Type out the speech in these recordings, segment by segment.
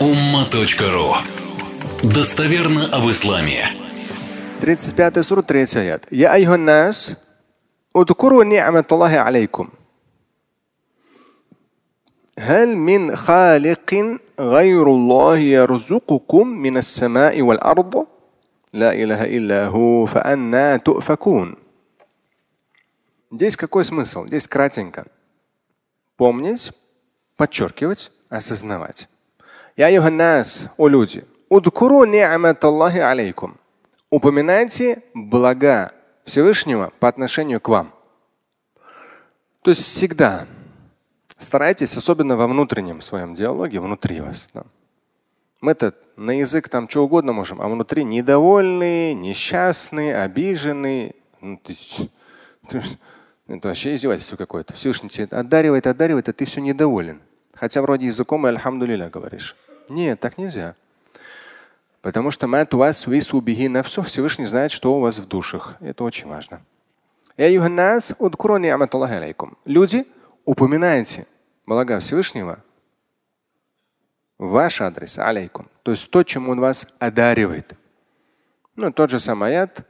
umma.ru Достоверно об исламе. 35 сура, 3 аят. Я айюхан нас, اذكروا نعمة الله عليكم. هل من خالق غير الله يرزقكم من السماء والأرض؟ لا إله إلا هو فأنا تؤفكون. Здесь какой смысл? Здесь кратенько. Помнить, подчеркивать, осознавать. Я Йоханнас, о люди, удкуру ни'мат Аллахи алейкум. Упоминайте блага Всевышнего по отношению к вам. То есть всегда старайтесь, особенно во внутреннем своем диалоге, внутри вас. Да. Мы-то на язык там что угодно можем, а внутри недовольные, несчастные, обиженные. Ну, ты, ты, это вообще издевательство какое-то. Всевышний тебе одаривает, одаривает, а ты все недоволен. Хотя вроде языком и альхамдулиля говоришь. Нет, так нельзя. Потому что мат вас висубихи на все Всевышний знает, что у вас в душах. Это очень важно. Люди, упоминайте блага Всевышнего ваш адрес, алейкум. То есть то, чем он вас одаривает. Ну, тот же самый аят.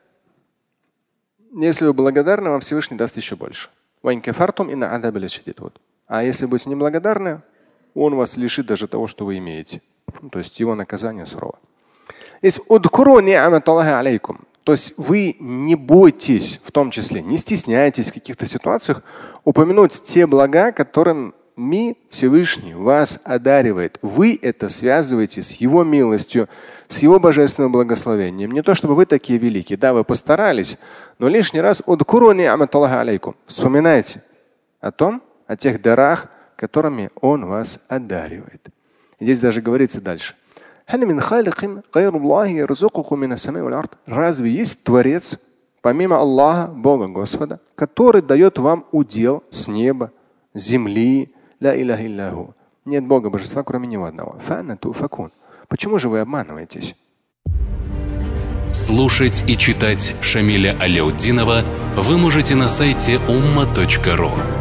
Если вы благодарны, вам Всевышний даст еще больше. А если будете неблагодарны, он вас лишит даже того, что вы имеете. Ну, то есть его наказание сурово. То есть вы не бойтесь, в том числе, не стесняйтесь в каких-то ситуациях упомянуть те блага, которым ми Всевышний вас одаривает. Вы это связываете с Его милостью, с Его божественным благословением. Не то, чтобы вы такие великие. Да, вы постарались, но лишний раз вспоминайте о том, о тех дарах, которыми Он вас одаривает. Здесь даже говорится дальше. Разве есть Творец, помимо Аллаха, Бога Господа, который дает вам удел с неба, земли, ля иляха илляху. Нет Бога божества, кроме Него одного. Почему же вы обманываетесь? Слушать и читать Шамиля Аляутдинова вы можете на сайте umma.ru.